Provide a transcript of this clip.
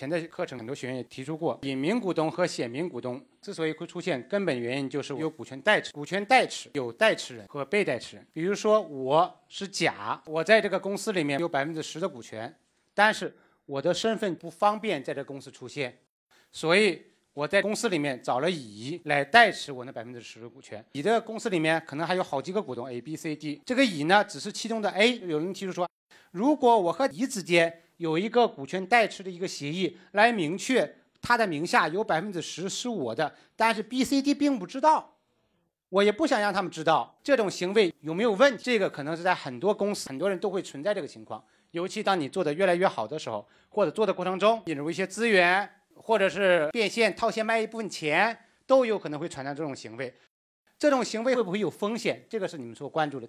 前的课程很多学员也提出过，隐名股东和显名股东之所以会出现，根本原因就是有股权代持。股权代持有代持人和被代持人。比如说我是甲，我在这个公司里面有百分之十的股权，但是我的身份不方便在这公司出现，所以我在公司里面找了乙来代持我那百分之十的股权。乙的公司里面可能还有好几个股东 A、B、C、D，这个乙呢只是其中的 A。有人提出说，如果我和乙之间有一个股权代持的一个协议，来明确他的名下有百分之十是我的，但是 B、C、D 并不知道，我也不想让他们知道这种行为有没有问题。这个可能是在很多公司，很多人都会存在这个情况。尤其当你做的越来越好的时候，或者做的过程中引入一些资源，或者是变现套现卖一部分钱，都有可能会产生这种行为。这种行为会不会有风险？这个是你们所关注的。